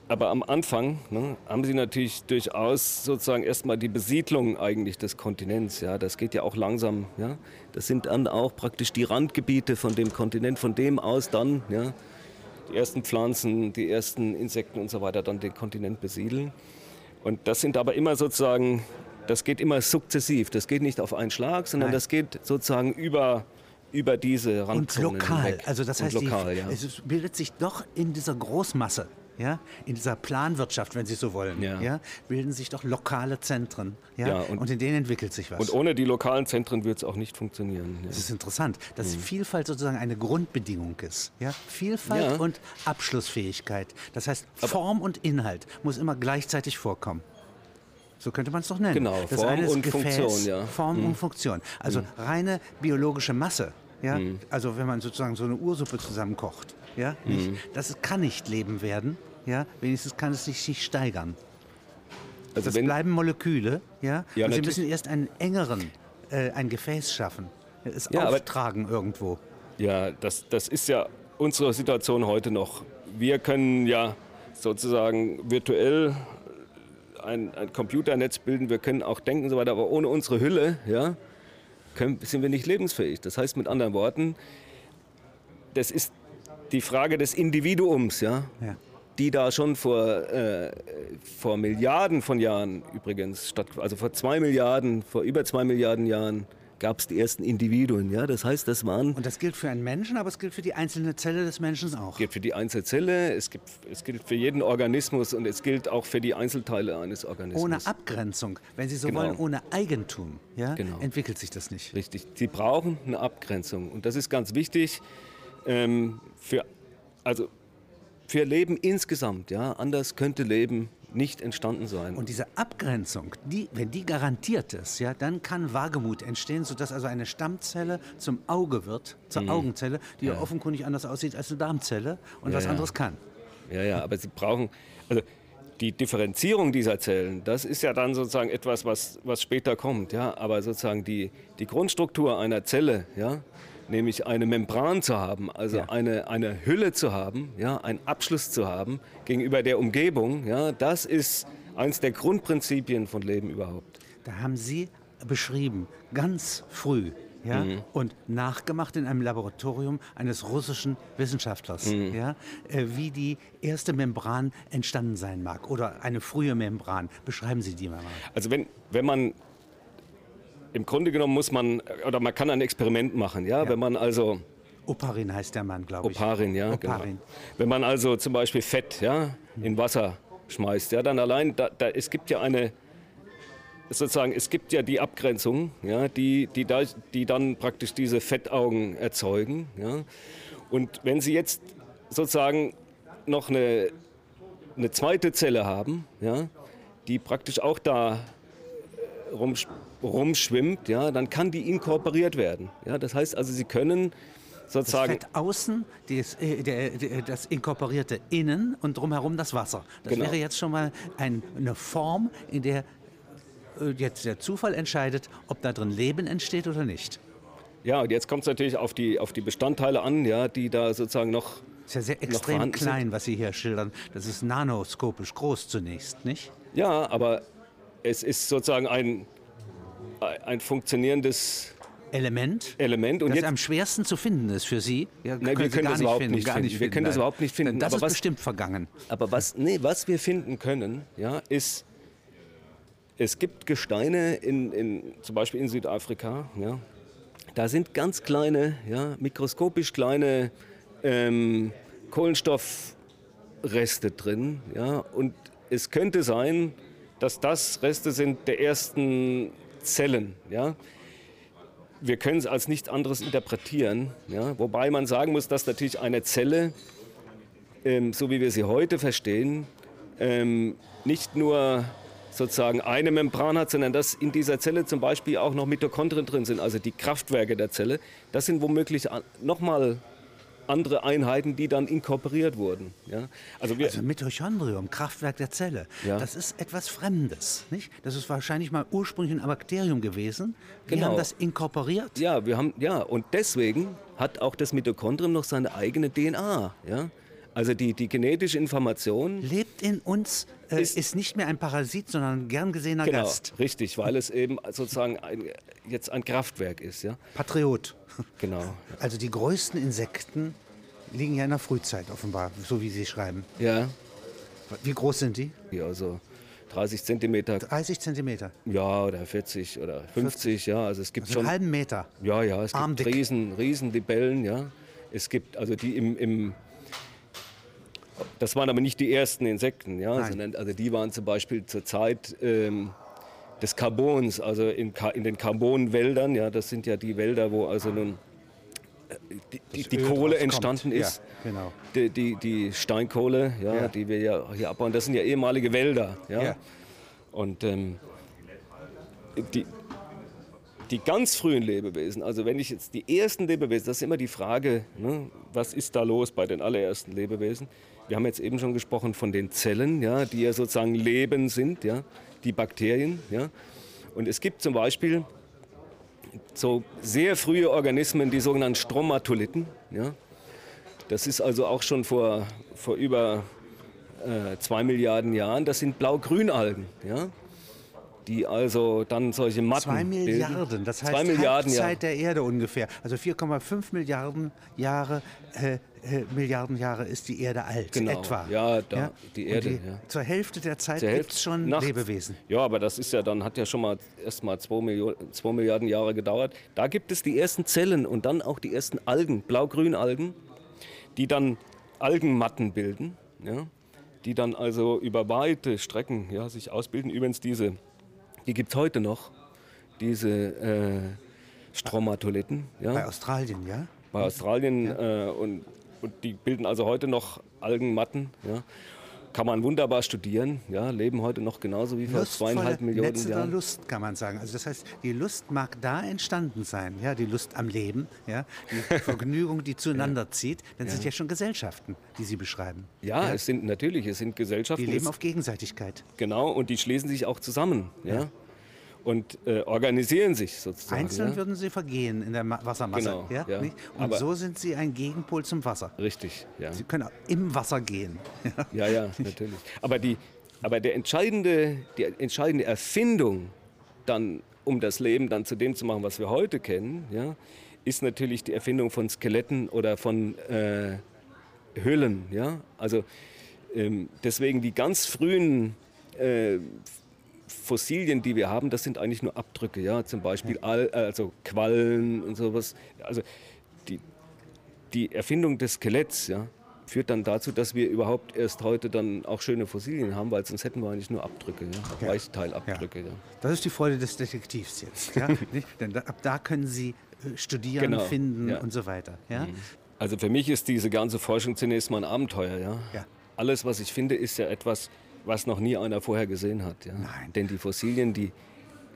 aber am Anfang ne, haben sie natürlich durchaus sozusagen erstmal die Besiedlung eigentlich des Kontinents. Ja, das geht ja auch langsam. Ja, das sind dann auch praktisch die Randgebiete von dem Kontinent, von dem aus dann ja, die ersten Pflanzen, die ersten Insekten und so weiter dann den Kontinent besiedeln. Und das sind aber immer sozusagen, das geht immer sukzessiv. Das geht nicht auf einen Schlag, sondern Nein. das geht sozusagen über über diese Randzonen Und lokal, hinweg. also das heißt, lokal, die, ja. es bildet sich doch in dieser Großmasse ja, in dieser Planwirtschaft, wenn Sie so wollen, ja. ja bilden sich doch lokale Zentren. Ja, ja und, und, in denen entwickelt sich was. Und ohne die lokalen Zentren wird es auch nicht funktionieren. Das ist interessant, dass mhm. Vielfalt sozusagen eine Grundbedingung ist. Ja? Vielfalt und Abschlussfähigkeit. Das heißt, Form Aber und Inhalt muss immer gleichzeitig vorkommen. So könnte man es doch nennen. Genau, das Form und Gefäß, Funktion. Ja. Form mhm. und Funktion. Also mhm. reine biologische Masse. Ja? Mhm. Also wenn man sozusagen so eine Ursuppe zusammenkocht. Ja? Nicht, mhm. das kann nicht Leben werden ja, wenigstens kann es sich nicht steigern. Also das bleiben Moleküle, ja, ja und sie müssen erst einen engeren, äh, ein Gefäß schaffen, es ja, auftragen aber, irgendwo. Ja, das, das ist ja unsere Situation heute noch. Wir können ja sozusagen virtuell ein, ein Computernetz bilden, wir können auch denken und so weiter, aber ohne unsere Hülle ja, können, sind wir nicht lebensfähig. Das heißt mit anderen Worten, das ist die Frage des Individuums, ja. ja die da schon vor, äh, vor Milliarden von Jahren übrigens statt, also vor zwei Milliarden, vor über zwei Milliarden Jahren gab es die ersten Individuen. Ja? Das heißt, das waren. Und das gilt für einen Menschen, aber es gilt für die einzelne Zelle des Menschen auch. Es gilt für die einzelne Zelle, es, gibt, es gilt für jeden Organismus und es gilt auch für die Einzelteile eines Organismus. Ohne Abgrenzung, wenn Sie so genau. wollen, ohne Eigentum, ja? Genau. entwickelt sich das nicht. Richtig. Sie brauchen eine Abgrenzung und das ist ganz wichtig ähm, für. Also für Leben insgesamt. Ja? Anders könnte Leben nicht entstanden sein. Und diese Abgrenzung, die, wenn die garantiert ist, ja, dann kann Wagemut entstehen, sodass also eine Stammzelle zum Auge wird, zur mhm. Augenzelle, die ja. ja. offenkundig anders aussieht als eine Darmzelle und ja, was anderes kann. Ja, ja, aber sie brauchen, also die Differenzierung dieser Zellen, das ist ja dann sozusagen etwas, was, was später kommt, ja, aber sozusagen die, die Grundstruktur einer Zelle, ja, nämlich eine Membran zu haben, also ja. eine, eine Hülle zu haben, ja, einen Abschluss zu haben gegenüber der Umgebung, ja, das ist eines der Grundprinzipien von Leben überhaupt. Da haben Sie beschrieben, ganz früh, ja, mhm. und nachgemacht in einem Laboratorium eines russischen Wissenschaftlers, mhm. ja, äh, wie die erste Membran entstanden sein mag oder eine frühe Membran. Beschreiben Sie die mal. Also wenn, wenn man im Grunde genommen muss man, oder man kann ein Experiment machen, ja, ja. wenn man also... Oparin heißt der Mann, glaube ich. Oparin, ja. Genau. Oparin. Genau. Wenn man also zum Beispiel Fett ja, in Wasser schmeißt, ja, dann allein, da, da, es gibt ja eine, sozusagen, es gibt ja die Abgrenzung, ja, die, die, da, die dann praktisch diese Fettaugen erzeugen. Ja. Und wenn Sie jetzt sozusagen noch eine, eine zweite Zelle haben, ja, die praktisch auch da rum, rumschwimmt, ja, dann kann die inkorporiert werden. Ja. Das heißt also, Sie können sozusagen. Das Fett außen, das, äh, das inkorporierte innen und drumherum das Wasser. Das genau. wäre jetzt schon mal ein, eine Form, in der äh, jetzt der Zufall entscheidet, ob da drin Leben entsteht oder nicht. Ja, und jetzt kommt es natürlich auf die, auf die Bestandteile an, ja, die da sozusagen noch. Das ist ja sehr extrem klein, sind. was Sie hier schildern. Das ist nanoskopisch groß zunächst, nicht? Ja, aber es ist sozusagen ein, ein funktionierendes Element, Element. Und das jetzt, am schwersten zu finden ist für Sie. Ja, wir können das überhaupt nicht finden. Nicht wir können das überhaupt nicht finden. Das aber ist was, bestimmt vergangen. Aber was, nee, was wir finden können, ja, ist, es gibt Gesteine, in, in, zum Beispiel in Südafrika, ja, da sind ganz kleine, ja, mikroskopisch kleine ähm, Kohlenstoffreste drin. Ja, und es könnte sein, dass das Reste sind der ersten Zellen. Ja wir können es als nichts anderes interpretieren. Ja? Wobei man sagen muss, dass natürlich eine Zelle, ähm, so wie wir sie heute verstehen, ähm, nicht nur sozusagen eine Membran hat, sondern dass in dieser Zelle zum Beispiel auch noch Mitochondrien drin sind, also die Kraftwerke der Zelle. Das sind womöglich nochmal andere Einheiten, die dann inkorporiert wurden. Ja? Also, wir also Mitochondrium, Kraftwerk der Zelle, ja. das ist etwas Fremdes. Nicht? Das ist wahrscheinlich mal ursprünglich ein Bakterium gewesen. Wir genau. haben das inkorporiert. Ja, wir haben, ja, und deswegen hat auch das Mitochondrium noch seine eigene DNA. Ja? Also die, die genetische Information lebt in uns, äh, ist, ist, nicht mehr ein Parasit, sondern ein gern gesehener genau, Gast. Richtig, weil es eben sozusagen ein, jetzt ein Kraftwerk ist. Ja? Patriot. Genau. Also die größten Insekten liegen ja in der Frühzeit offenbar, so wie Sie schreiben. Ja. Wie groß sind die? Ja, also 30 Zentimeter. 30 Zentimeter? Ja, oder 40 oder 50, 40. ja. Also es gibt also schon... einen halben Meter? Ja, ja, es Armdick. gibt riesen, riesen Libellen, ja. Es gibt also die im, im das waren aber nicht die ersten Insekten, ja, sondern also die waren zum Beispiel zur Zeit ähm, des Carbons, also in, in, den Carbonwäldern, ja, das sind ja die Wälder, wo also nun äh, die, die, die Kohle entstanden ist. Ja, genau. Die, die, die Steinkohle, ja, ja, die wir ja hier abbauen, das sind ja ehemalige Wälder. Ja? ja. Und ähm, die, die ganz frühen Lebewesen, also wenn ich jetzt die ersten Lebewesen, das ist immer die Frage, ne, was ist da los bei den allerersten Lebewesen? Wir haben jetzt eben schon gesprochen von den Zellen, ja, die ja sozusagen Leben sind, ja, die Bakterien. Ja. Und es gibt zum Beispiel so sehr frühe Organismen, die sogenannten Stromatolithen. Ja. Das ist also auch schon vor, vor über äh, zwei Milliarden Jahren. Das sind Blau-Grün-Algen. Ja die also dann solche Matten Zwei Milliarden, bilden. das heißt Zwei Milliarden, Halbzeit ja. der Erde ungefähr. Also 4,5 Milliarden Jahre, äh, äh, Milliarden Jahre ist die Erde alt, genau. etwa. Ja, da, ja? die Erde. Die, ja. Zur Hälfte der Zeit gibt es schon nachts. Lebewesen. Ja, aber das ist ja dann, hat ja schon mal erst mal 2 Milliarden Jahre gedauert. Da gibt es die ersten Zellen und dann auch die ersten Algen, blau-grün Algen, die dann Algenmatten bilden. Ja? die dann also über weite Strecken ja, sich ausbilden. Übrigens diese die gibt es heute noch, diese äh, Stromatolithen. Ja? Bei Australien, ja? Bei Australien ja. Äh, und, und die bilden also heute noch Algenmatten. Ja? Kann man wunderbar studieren, ja, leben heute noch genauso wie vor zweieinhalb Millionen Netze Jahren. Lust, kann man sagen. Also das heißt, die Lust mag da entstanden sein, ja, die Lust am Leben, ja, die Vergnügung, die zueinander ja. zieht. Dann ja. sind ja schon Gesellschaften, die Sie beschreiben. Ja, ja, es sind natürlich, es sind Gesellschaften. Die leben auf Gegenseitigkeit. Genau, und die schließen sich auch zusammen, ja und äh, organisieren sich sozusagen. Einzeln ja? würden sie vergehen in der Wassermasse. Genau, ja? ja. Und Aber so sind sie ein Gegenpol zum Wasser. Richtig, ja. Sie können im Wasser gehen. ja, ja, natürlich. Aber, die, aber der entscheidende, die entscheidende Erfindung, dann, um das Leben dann zu dem zu machen, was wir heute kennen, ja, ist natürlich die Erfindung von Skeletten oder von äh, Hüllen. Ja? Also ähm, deswegen die ganz frühen äh, Fossilien, die wir haben, das sind eigentlich nur Abdrücke, ja, zum Beispiel All, also Quallen und sowas. Also die, die Erfindung des Skeletts, ja, führt dann dazu, dass wir überhaupt erst heute dann auch schöne Fossilien haben, weil sonst hätten wir eigentlich nur Abdrücke, ja? Weichteilabdrücke. Ja. Ja. Das ist die Freude des Detektivs jetzt. Ja? Denn ab da können Sie äh, studieren, genau. finden und so weiter. Ja? Mhm. Also für mich ist diese ganze Forschung zunächst mal ein Abenteuer. Ja? ja. Alles, was ich finde, ist ja etwas, was noch nie einer vorher gesehen hat. Ja? Nein. Denn die Fossilien, die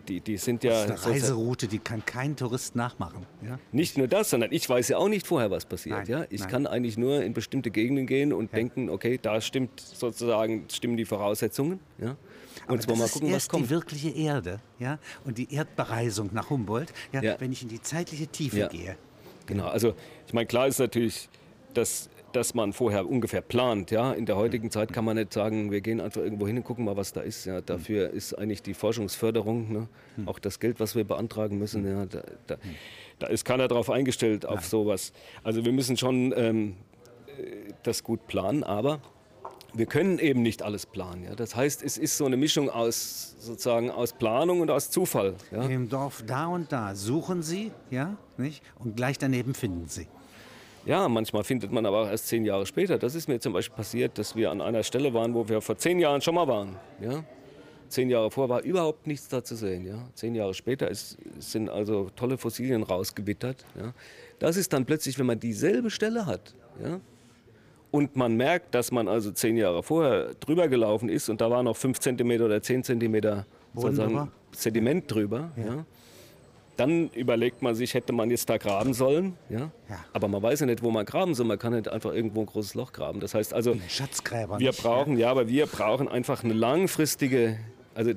die, die sind ja. Das ist eine Reiseroute, die kann kein Tourist nachmachen. Ja? Nicht nur das, sondern ich weiß ja auch nicht vorher, was passiert. Nein, ja? Ich nein. kann eigentlich nur in bestimmte Gegenden gehen und ja. denken, okay, da stimmt sozusagen stimmen die Voraussetzungen. Ja? Und zwar mal gucken, was kommt. die wirkliche Erde ja? und die Erdbereisung nach Humboldt, ja, ja. wenn ich in die zeitliche Tiefe gehe. Genau, also ich meine, klar ist natürlich, dass dass man vorher ungefähr plant. Ja? In der heutigen Zeit kann man nicht sagen, wir gehen einfach irgendwo hin und gucken mal, was da ist. Ja? Dafür ist eigentlich die Forschungsförderung, ne? auch das Geld, was wir beantragen müssen, ja? da, da, da ist keiner darauf eingestellt, auf sowas. Also wir müssen schon ähm, das gut planen, aber wir können eben nicht alles planen. Ja? Das heißt, es ist so eine Mischung aus, sozusagen aus Planung und aus Zufall. Ja? Im Dorf da und da suchen Sie ja, nicht? und gleich daneben finden Sie. Ja, manchmal findet man aber auch erst zehn Jahre später. Das ist mir zum Beispiel passiert, dass wir an einer Stelle waren, wo wir vor zehn Jahren schon mal waren. Ja? Zehn Jahre vor war überhaupt nichts da zu sehen. Ja? Zehn Jahre später ist, sind also tolle Fossilien rausgewittert. Ja? Das ist dann plötzlich, wenn man dieselbe Stelle hat. Ja? Und man merkt, dass man also zehn Jahre vorher drüber gelaufen ist und da war noch fünf Zentimeter oder zehn Zentimeter Sediment drüber. Ja. ja dann überlegt man sich, hätte man jetzt da graben sollen. Ja? ja? Aber man weiß ja nicht, wo man graben soll. Man kann nicht einfach irgendwo ein großes Loch graben. Das heißt also, Schatzgräber wir nicht, brauchen, ja. ja, aber wir brauchen einfach eine langfristige, also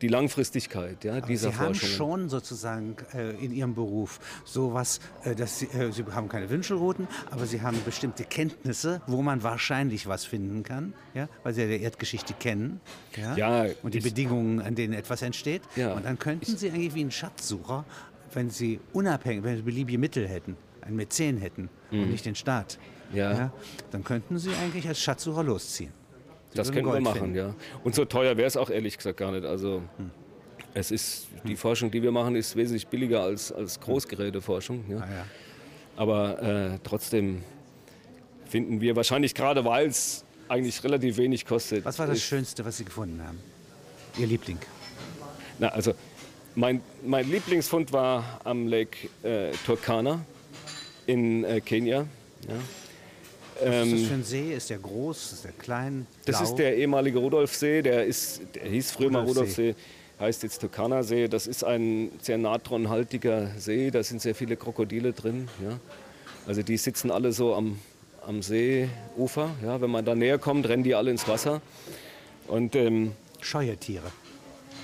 die Langfristigkeit ja, dieser Sie Forschung. Sie haben schon sozusagen äh, in Ihrem Beruf sowas, äh, dass Sie, äh, Sie haben keine Wünschelrouten, aber Sie haben bestimmte Kenntnisse, wo man wahrscheinlich was finden kann, ja, weil Sie ja die Erdgeschichte kennen ja, ja und die Bedingungen, an denen etwas entsteht. Ja, und dann könnten Sie eigentlich wie ein Schatzsucher, wenn Sie unabhängig, wenn Sie beliebige Mittel hätten, einen Mäzen hätten mhm. und nicht den Staat, ja. ja. dann könnten Sie eigentlich als Schatzsucher losziehen. Das können wir machen, finden. ja. Und so teuer wäre es auch ehrlich gesagt gar nicht. Also hm. es ist, die hm. Forschung, die wir machen, ist wesentlich billiger als, als Großgeräteforschung. Ja. Ah, ja. Aber äh, trotzdem finden wir wahrscheinlich gerade, weil es eigentlich relativ wenig kostet. Was war das Schönste, was Sie gefunden haben? Ihr Liebling? Na, also mein, mein Lieblingsfund war am Lake äh, Turkana in äh, Kenia. Ja. Was ist das ähm, für ein See? Ist der groß? Ist der klein? Blau? Das ist der ehemalige Rudolfsee. Der, ist, der hieß früher mal Rudolfsee, heißt jetzt Turkana-See. Das ist ein sehr natronhaltiger See. Da sind sehr viele Krokodile drin. Ja. Also die sitzen alle so am, am Seeufer. Ja. Wenn man da näher kommt, rennen die alle ins Wasser. Und, ähm, Scheue Tiere.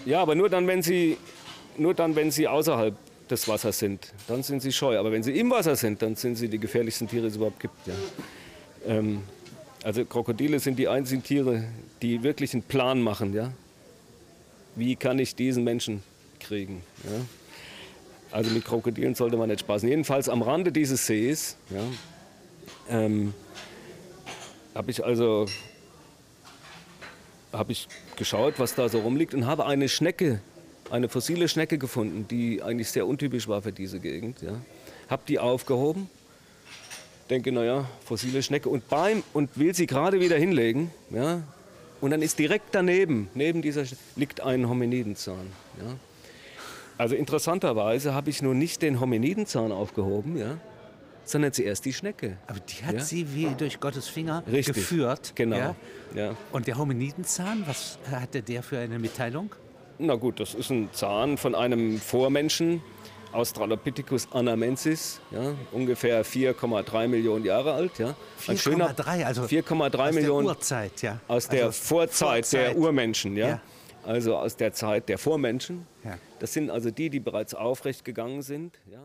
Ja, aber nur dann, wenn sie, nur dann, wenn sie außerhalb des Wassers sind. Dann sind sie scheu. Aber wenn sie im Wasser sind, dann sind sie die gefährlichsten Tiere, die es überhaupt gibt. Ja. Ähm, also Krokodile sind die einzigen Tiere, die wirklich einen Plan machen. Ja? Wie kann ich diesen Menschen kriegen? Ja? Also mit Krokodilen sollte man nicht spaßen. Jedenfalls am Rande dieses Sees ja, ähm, habe ich also habe ich geschaut, was da so rumliegt und habe eine Schnecke, eine fossile Schnecke gefunden, die eigentlich sehr untypisch war für diese Gegend. Ja. Habe die aufgehoben denke, naja, fossile Schnecke und beim und will sie gerade wieder hinlegen, ja, und dann ist direkt daneben, neben dieser liegt ein Hominidenzahn. Ja. Also interessanterweise habe ich nur nicht den Hominidenzahn aufgehoben, ja, sondern zuerst die Schnecke. Aber die hat ja? sie wie durch Gottes Finger Richtig, geführt. Genau. Ja? Ja. Und der Hominidenzahn, was hatte der für eine Mitteilung? Na gut, das ist ein Zahn von einem Vormenschen, Australopithecus anamensis, ja, ungefähr 4,3 Millionen Jahre alt. Ja. 4,3, also 4,3 Millionen der Urzeit, ja. Aus der also Vorzeit, Vorzeit, der Urmenschen, ja. ja. Also aus der Zeit der Vormenschen. Ja. Das sind also die, die bereits aufrecht gegangen sind. Ja.